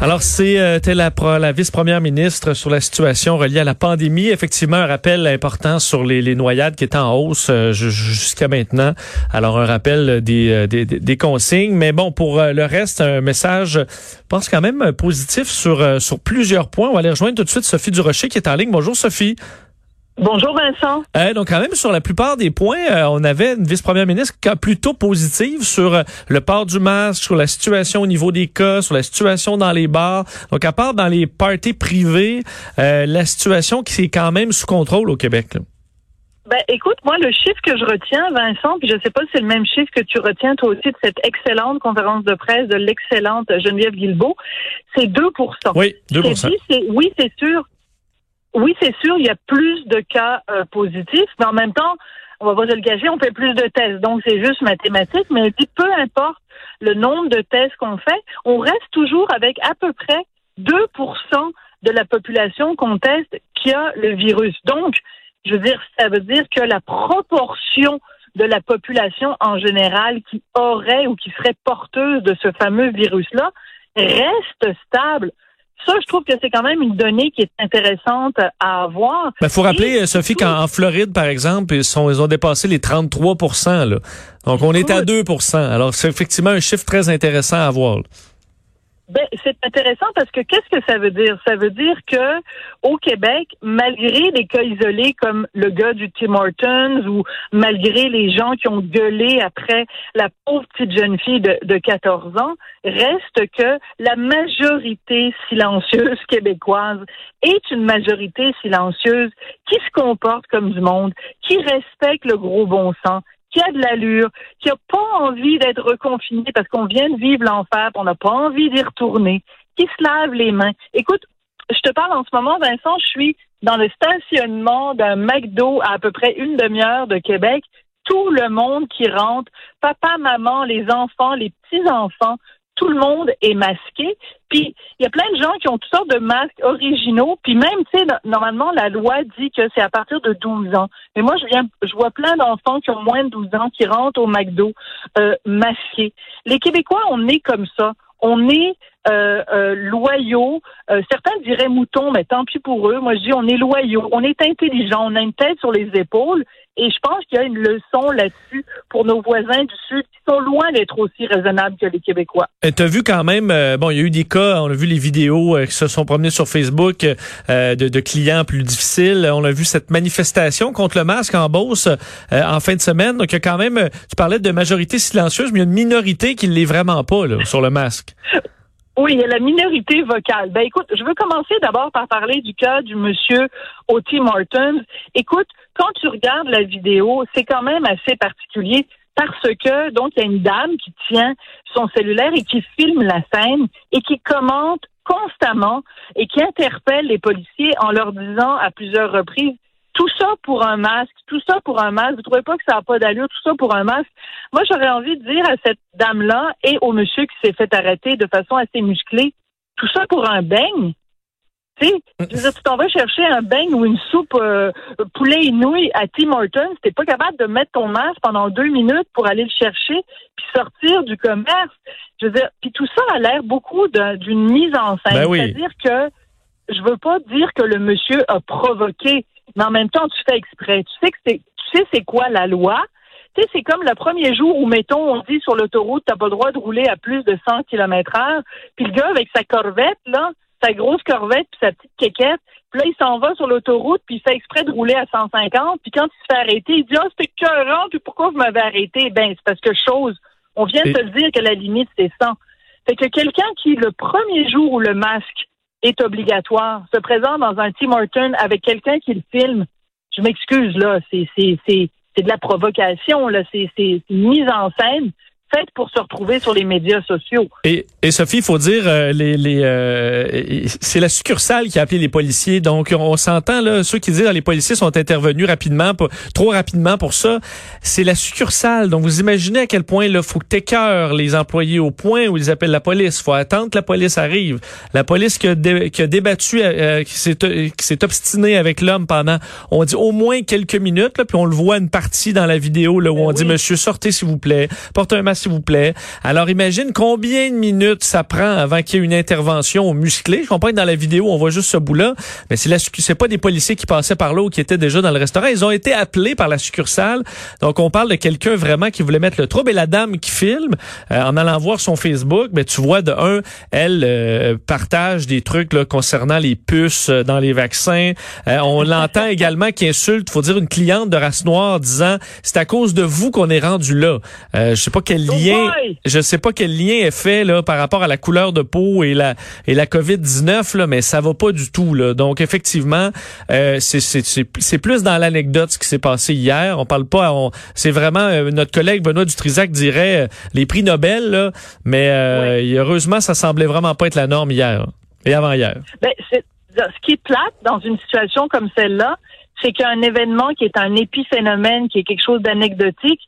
Alors, c'est euh, la, la vice-première ministre sur la situation reliée à la pandémie. Effectivement, un rappel important sur les, les noyades qui étaient en hausse euh, jusqu'à maintenant. Alors, un rappel des, euh, des, des, consignes. Mais bon, pour le reste, un message, je pense quand même positif sur, sur plusieurs points. On va aller rejoindre tout de suite Sophie Durocher qui est en ligne. Bonjour, Sophie. Bonjour Vincent. Euh, donc quand même sur la plupart des points, euh, on avait une vice-première ministre plutôt positive sur euh, le port du masque, sur la situation au niveau des cas, sur la situation dans les bars. Donc à part dans les parties privées, euh, la situation qui est quand même sous contrôle au Québec. Ben, écoute, moi, le chiffre que je retiens, Vincent, puis je sais pas si c'est le même chiffre que tu retiens toi aussi de cette excellente conférence de presse de l'excellente Geneviève Guilbeault, c'est 2% Oui, 2 Oui, c'est sûr oui, c'est sûr, il y a plus de cas euh, positifs, mais en même temps, on va pas se le cacher, on fait plus de tests. Donc, c'est juste mathématique, mais peu importe le nombre de tests qu'on fait, on reste toujours avec à peu près 2% de la population qu'on teste qui a le virus. Donc, je veux dire, ça veut dire que la proportion de la population en général qui aurait ou qui serait porteuse de ce fameux virus-là reste stable ça, je trouve que c'est quand même une donnée qui est intéressante à avoir. Il faut rappeler, euh, Sophie, qu'en Floride, par exemple, ils, sont, ils ont dépassé les 33% là. Donc, on est à 2% Alors, c'est effectivement un chiffre très intéressant à voir. Ben, c'est intéressant parce que qu'est-ce que ça veut dire? Ça veut dire que au Québec, malgré les cas isolés comme le gars du Tim Hortons ou malgré les gens qui ont gueulé après la pauvre petite jeune fille de, de 14 ans, reste que la majorité silencieuse québécoise est une majorité silencieuse qui se comporte comme du monde, qui respecte le gros bon sens, qui a de l'allure, qui n'a pas envie d'être reconfiné parce qu'on vient de vivre l'enfer, on n'a pas envie d'y retourner, qui se lave les mains. Écoute, je te parle en ce moment, Vincent, je suis dans le stationnement d'un McDo à à peu près une demi-heure de Québec. Tout le monde qui rentre, papa, maman, les enfants, les petits-enfants, tout le monde est masqué. Puis il y a plein de gens qui ont toutes sortes de masques originaux. Puis même, tu sais, normalement, la loi dit que c'est à partir de 12 ans. Mais moi, je viens, je vois plein d'enfants qui ont moins de 12 ans qui rentrent au McDo euh, masqués. Les Québécois, on est comme ça. On est euh, euh, loyaux. Euh, certains diraient moutons, mais tant pis pour eux. Moi, je dis on est loyaux, on est intelligents, on a une tête sur les épaules. Et je pense qu'il y a une leçon là-dessus pour nos voisins du Sud qui sont loin d'être aussi raisonnables que les Québécois. Tu as vu quand même, bon, il y a eu des cas, on a vu les vidéos qui se sont promenées sur Facebook de, de, clients plus difficiles. On a vu cette manifestation contre le masque en Beauce en fin de semaine. Donc, il y a quand même, tu parlais de majorité silencieuse, mais il y a une minorité qui ne l'est vraiment pas là, sur le masque. Oui, il y a la minorité vocale. Ben écoute, je veux commencer d'abord par parler du cas du monsieur Oti Martins. Écoute, quand tu regardes la vidéo, c'est quand même assez particulier parce que donc il y a une dame qui tient son cellulaire et qui filme la scène et qui commente constamment et qui interpelle les policiers en leur disant à plusieurs reprises tout ça pour un masque, tout ça pour un masque. Vous trouvez pas que ça n'a pas d'allure, tout ça pour un masque? Moi, j'aurais envie de dire à cette dame-là et au monsieur qui s'est fait arrêter de façon assez musclée, tout ça pour un beigne? Tu sais, tu t'en vas chercher un beigne ou une soupe euh, poulet et nouilles à Tim Hortons, t'es pas capable de mettre ton masque pendant deux minutes pour aller le chercher puis sortir du commerce. Je veux dire, puis tout ça a l'air beaucoup d'une mise en scène. Ben C'est-à-dire que je veux pas dire que le monsieur a provoqué mais en même temps, tu fais exprès. Tu sais que c'est, tu sais c'est quoi la loi? Tu sais, c'est comme le premier jour où, mettons, on dit sur l'autoroute, t'as pas le droit de rouler à plus de 100 km heure. Puis le gars, avec sa corvette, là, sa grosse corvette, puis sa petite quéquette, puis là, il s'en va sur l'autoroute, puis il fait exprès de rouler à 150. Puis quand il se fait arrêter, il dit, ah, oh, c'était cœurant, puis pourquoi vous m'avez arrêté? Ben, c'est parce que chose, on vient de te le dire que la limite, c'est 100. Fait que quelqu'un qui, le premier jour où le masque est obligatoire. Se présente dans un Tim Horton avec quelqu'un qui le filme. Je m'excuse, là, c'est, de la provocation, là, c'est une mise en scène faite pour se retrouver sur les médias sociaux. Et, et Sophie, il faut dire, euh, les, les euh, c'est la succursale qui a appelé les policiers. Donc, on s'entend là, ceux qui disent que ah, les policiers sont intervenus rapidement, trop rapidement pour ça. C'est la succursale. Donc, vous imaginez à quel point il faut que les employés au point où ils appellent la police. faut attendre que la police arrive. La police qui a, qui a débattu, euh, qui s'est obstinée avec l'homme pendant, on dit au moins quelques minutes, là, puis on le voit une partie dans la vidéo là, où ben on dit, monsieur, sortez s'il vous plaît, portez un masque s'il vous plaît. Alors imagine combien de minutes ça prend avant qu'il y ait une intervention musclée. Je comprends que dans la vidéo, on voit juste ce bout-là, mais c'est c'est pas des policiers qui passaient par là ou qui étaient déjà dans le restaurant. Ils ont été appelés par la succursale. Donc on parle de quelqu'un vraiment qui voulait mettre le trouble. Et la dame qui filme, euh, en allant voir son Facebook, ben tu vois de un, elle euh, partage des trucs là, concernant les puces euh, dans les vaccins. on l'entend également qui insulte, faut dire une cliente de race noire disant c'est à cause de vous qu'on est rendu là. je sais pas quel lien, je sais pas quel lien est fait là par rapport à la couleur de peau et la et la Covid 19 là, mais ça va pas du tout là. Donc effectivement, euh, c'est plus dans l'anecdote ce qui s'est passé hier. On parle pas, c'est vraiment euh, notre collègue Benoît Dutrisac dirait euh, les prix Nobel là, mais heureusement ça semblait vraiment pas être la norme hier et avant hier. Ben, ce qui est plate dans une situation comme celle-là, c'est qu'un événement qui est un épiphénomène, qui est quelque chose d'anecdotique,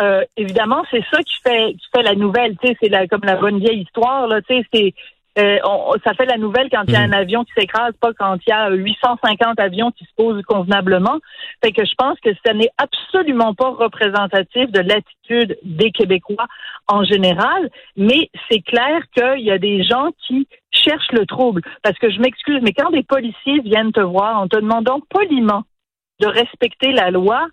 euh, évidemment, c'est ça qui fait qui fait la nouvelle. Tu sais, c'est la, comme la bonne vieille histoire. Là, tu sais, c'est euh, ça fait la nouvelle quand il y a un mm. avion qui s'écrase, pas quand il y a 850 avions qui se posent convenablement. Fait que je pense que ce n'est absolument pas représentatif de l'attitude des Québécois en général, mais c'est clair qu'il y a des gens qui cherchent le trouble. Parce que je m'excuse, mais quand des policiers viennent te voir en te demandant poliment de respecter la loi,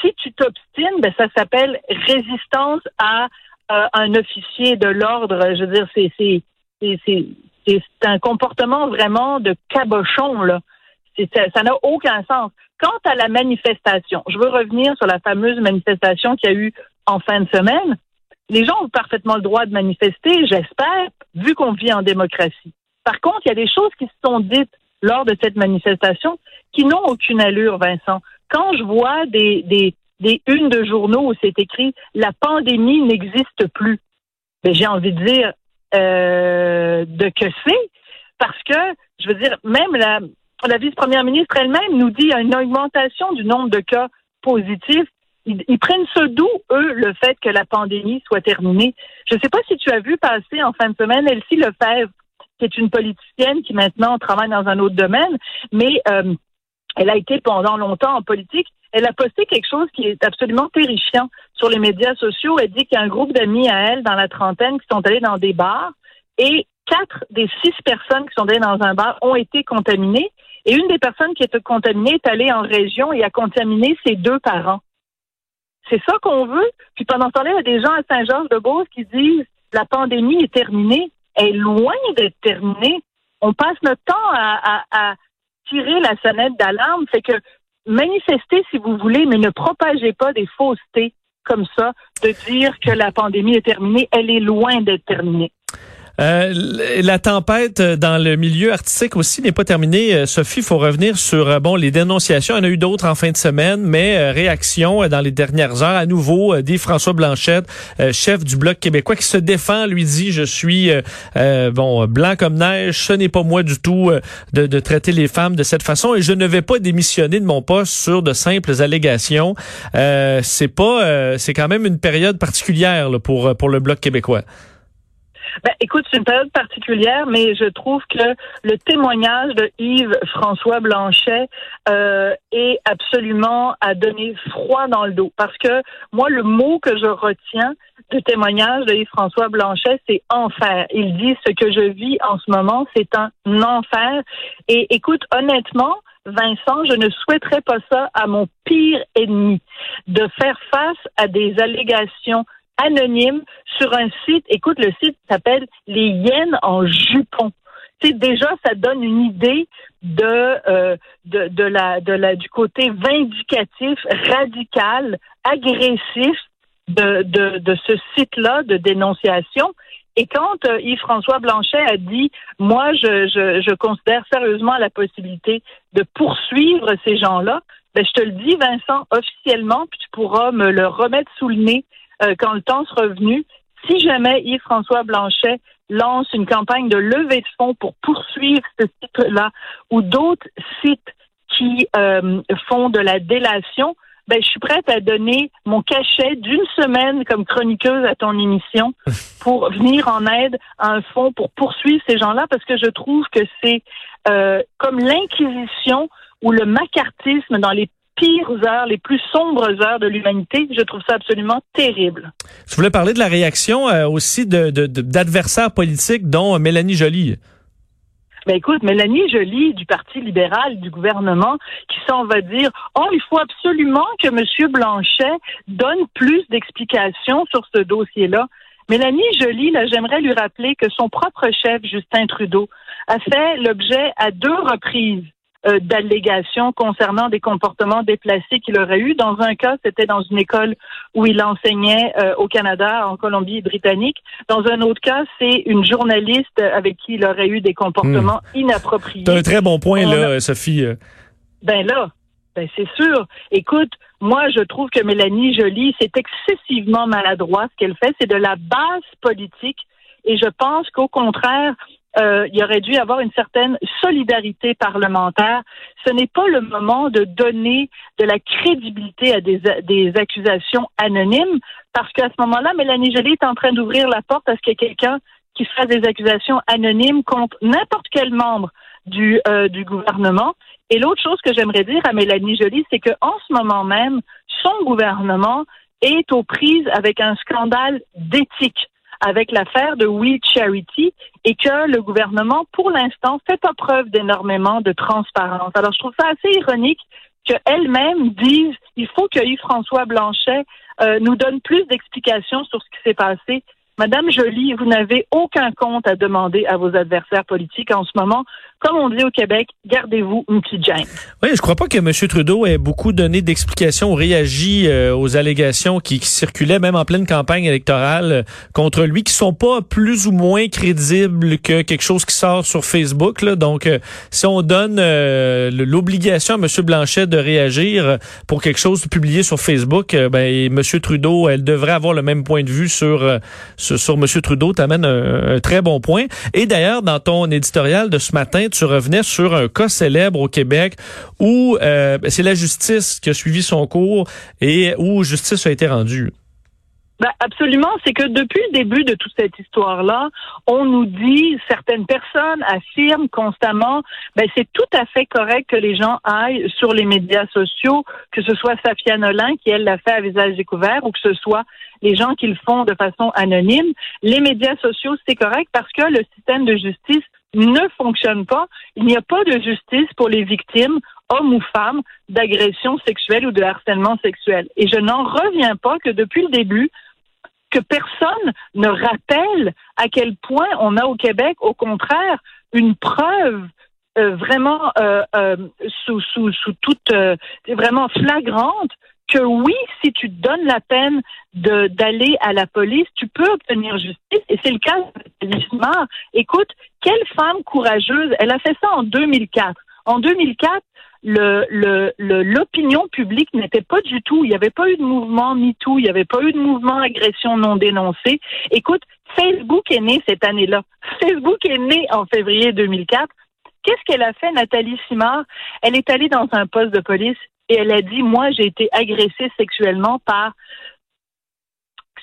si tu t'obstines, ben ça s'appelle résistance à euh, un officier de l'ordre. Je veux dire, c'est c'est un comportement vraiment de cabochon là. Ça n'a aucun sens. Quant à la manifestation, je veux revenir sur la fameuse manifestation qu'il y a eu en fin de semaine. Les gens ont parfaitement le droit de manifester, j'espère, vu qu'on vit en démocratie. Par contre, il y a des choses qui se sont dites lors de cette manifestation qui n'ont aucune allure, Vincent quand je vois des, des, des unes de journaux où c'est écrit la pandémie n'existe plus, ben, j'ai envie de dire euh, de que c'est parce que je veux dire même la, la vice-première ministre elle-même nous dit une augmentation du nombre de cas positifs. Ils, ils prennent ce doux, eux, le fait que la pandémie soit terminée? Je ne sais pas si tu as vu passer en fin de semaine Elsie Lefebvre, qui est une politicienne qui maintenant travaille dans un autre domaine, mais euh, elle a été pendant longtemps en politique. Elle a posté quelque chose qui est absolument terrifiant sur les médias sociaux. Elle dit qu'il y a un groupe d'amis à elle dans la trentaine qui sont allés dans des bars et quatre des six personnes qui sont allées dans un bar ont été contaminées. Et une des personnes qui était contaminée est allée en région et a contaminé ses deux parents. C'est ça qu'on veut? Puis pendant ce temps-là, il y a des gens à Saint-Georges-de-Beauce qui disent la pandémie est terminée. Elle est loin d'être terminée. On passe notre temps à, à tirer la sonnette d'alarme. Fait que manifestez si vous voulez, mais ne propagez pas des faussetés comme ça de dire que la pandémie est terminée. Elle est loin d'être terminée. Euh, la tempête dans le milieu artistique aussi n'est pas terminée. Euh, Sophie, faut revenir sur euh, bon les dénonciations. Il y en a eu d'autres en fin de semaine, mais réaction dans les dernières heures à nouveau dit François Blanchette, chef du bloc québécois, qui se défend, lui dit je suis bon blanc comme neige. Ce n'est pas moi du tout de, traiter les femmes de cette façon et je ne vais pas démissionner de mon poste sur de simples allégations. c'est pas c'est quand même une période particulière pour pour le bloc québécois. Ben, écoute, c'est une période particulière, mais je trouve que le témoignage de Yves François Blanchet euh, est absolument à donner froid dans le dos. Parce que moi, le mot que je retiens du témoignage de Yves François Blanchet, c'est enfer. Il dit ce que je vis en ce moment, c'est un enfer. Et écoute, honnêtement, Vincent, je ne souhaiterais pas ça à mon pire ennemi, de faire face à des allégations anonyme sur un site. Écoute, le site s'appelle Les hyènes en jupon. Tu déjà, ça donne une idée de, euh, de, de, la, de la, du côté vindicatif, radical, agressif de, de, de ce site-là de dénonciation. Et quand euh, Yves-François Blanchet a dit, moi, je, je, je, considère sérieusement la possibilité de poursuivre ces gens-là, ben, je te le dis, Vincent, officiellement, puis tu pourras me le remettre sous le nez euh, quand le temps sera venu, si jamais Yves-François Blanchet lance une campagne de levée de fonds pour poursuivre ce site-là ou d'autres sites qui euh, font de la délation, ben, je suis prête à donner mon cachet d'une semaine comme chroniqueuse à ton émission pour venir en aide à un fonds pour poursuivre ces gens-là parce que je trouve que c'est euh, comme l'inquisition ou le macartisme dans les pires heures, les plus sombres heures de l'humanité. Je trouve ça absolument terrible. Je voulais parler de la réaction euh, aussi de, d'adversaires politiques, dont Mélanie Joly. Ben écoute, Mélanie Joly du Parti libéral, du gouvernement, qui s'en va dire Oh, il faut absolument que M. Blanchet donne plus d'explications sur ce dossier-là. Mélanie Joly, là, j'aimerais lui rappeler que son propre chef, Justin Trudeau, a fait l'objet à deux reprises euh, d'allégations concernant des comportements déplacés qu'il aurait eu. Dans un cas, c'était dans une école où il enseignait euh, au Canada, en Colombie-Britannique. Dans un autre cas, c'est une journaliste avec qui il aurait eu des comportements hmm. inappropriés. C'est un très bon point, là, Sophie. Ben là, ben c'est sûr. Écoute, moi, je trouve que Mélanie Joly, c'est excessivement maladroit. Ce qu'elle fait, c'est de la base politique. Et je pense qu'au contraire, euh, il aurait dû avoir une certaine solidarité parlementaire. Ce n'est pas le moment de donner de la crédibilité à des, des accusations anonymes, parce qu'à ce moment-là, Mélanie Joly est en train d'ouvrir la porte à ce qu'il y ait quelqu'un qui fasse des accusations anonymes contre n'importe quel membre du, euh, du gouvernement. Et l'autre chose que j'aimerais dire à Mélanie Joly, c'est qu'en ce moment même, son gouvernement est aux prises avec un scandale d'éthique avec l'affaire de We Charity et que le gouvernement, pour l'instant, fait pas preuve d'énormément de transparence. Alors, je trouve ça assez ironique qu'elle-même dise il faut que Yves-François Blanchet euh, nous donne plus d'explications sur ce qui s'est passé Madame Jolie, vous n'avez aucun compte à demander à vos adversaires politiques en ce moment. Comme on dit au Québec, gardez-vous une petite gêne. Oui, je crois pas que M. Trudeau ait beaucoup donné d'explications ou réagi euh, aux allégations qui, circulaient même en pleine campagne électorale euh, contre lui, qui sont pas plus ou moins crédibles que quelque chose qui sort sur Facebook. Là. Donc, euh, si on donne l'obligation à M. Blanchet de réagir pour quelque chose publié sur Facebook, ben M. Trudeau, elle devrait avoir le même point de vue sur sur, M. Trudeau t'amène un, un, très bon point. Et d'ailleurs, dans ton éditorial de ce matin, tu revenais sur un cas célèbre au Québec où euh, c'est la justice qui a suivi son cours et où justice a été rendue. Ben absolument, c'est que depuis le début de toute cette histoire-là, on nous dit, certaines personnes affirment constamment, ben c'est tout à fait correct que les gens aillent sur les médias sociaux, que ce soit Safia Nolin qui elle l'a fait à visage découvert, ou que ce soit les gens qui le font de façon anonyme. Les médias sociaux, c'est correct parce que le système de justice ne fonctionne pas. Il n'y a pas de justice pour les victimes hommes ou femmes, d'agressions sexuelles ou de harcèlement sexuel. Et je n'en reviens pas que depuis le début, que personne ne rappelle à quel point on a au Québec, au contraire, une preuve euh, vraiment euh, euh, sous, toute vraiment flagrante que oui, si tu te donnes la peine d'aller à la police, tu peux obtenir justice. Et c'est le cas de Lismar. Écoute, quelle femme courageuse. Elle a fait ça en 2004. En 2004, le, l'opinion publique n'était pas du tout, il n'y avait pas eu de mouvement MeToo, il n'y avait pas eu de mouvement agression non dénoncée. Écoute, Facebook est né cette année-là. Facebook est né en février 2004. Qu'est-ce qu'elle a fait, Nathalie Simard? Elle est allée dans un poste de police et elle a dit, moi, j'ai été agressée sexuellement par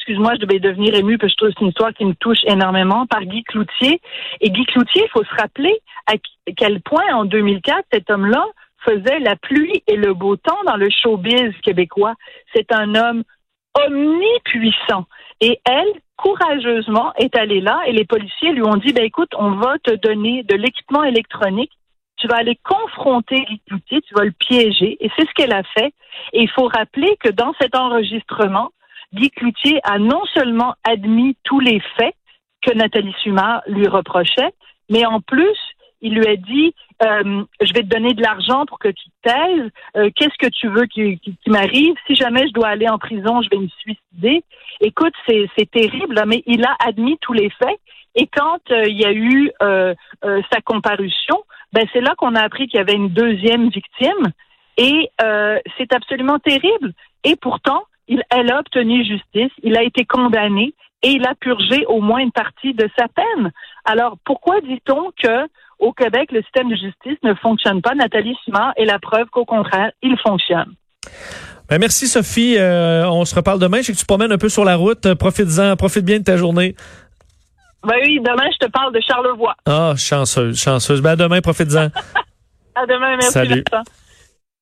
excuse-moi, je devais devenir émue parce que je trouve que c'est une histoire qui me touche énormément, par Guy Cloutier. Et Guy Cloutier, il faut se rappeler à quel point, en 2004, cet homme-là faisait la pluie et le beau temps dans le showbiz québécois. C'est un homme omnipuissant. Et elle, courageusement, est allée là et les policiers lui ont dit, ben écoute, on va te donner de l'équipement électronique. Tu vas aller confronter Guy Cloutier, tu vas le piéger. Et c'est ce qu'elle a fait. Et il faut rappeler que dans cet enregistrement, Guy Cloutier a non seulement admis tous les faits que Nathalie Sumar lui reprochait, mais en plus, il lui a dit euh, je vais te donner de l'argent pour que tu te taises. Euh, qu'est-ce que tu veux qui, m'arrive? Si jamais je dois aller en prison, je vais me suicider. Écoute, c'est, terrible, mais il a admis tous les faits. Et quand euh, il y a eu sa comparution, ben c'est là qu'on a appris qu'il y avait une deuxième victime. Et c'est absolument terrible. Et pourtant, il, elle a obtenu justice. Il a été condamné et il a purgé au moins une partie de sa peine. Alors, pourquoi dit-on que au Québec, le système de justice ne fonctionne pas? Nathalie Simard est la preuve qu'au contraire, il fonctionne. Ben merci Sophie. Euh, on se reparle demain. Je sais que tu te promènes un peu sur la route. Profites-en, profite bien de ta journée. Ben oui, demain, je te parle de Charlevoix. Ah, chanceuse, chanceuse. Ben à demain, profites-en. à demain, merci. Salut.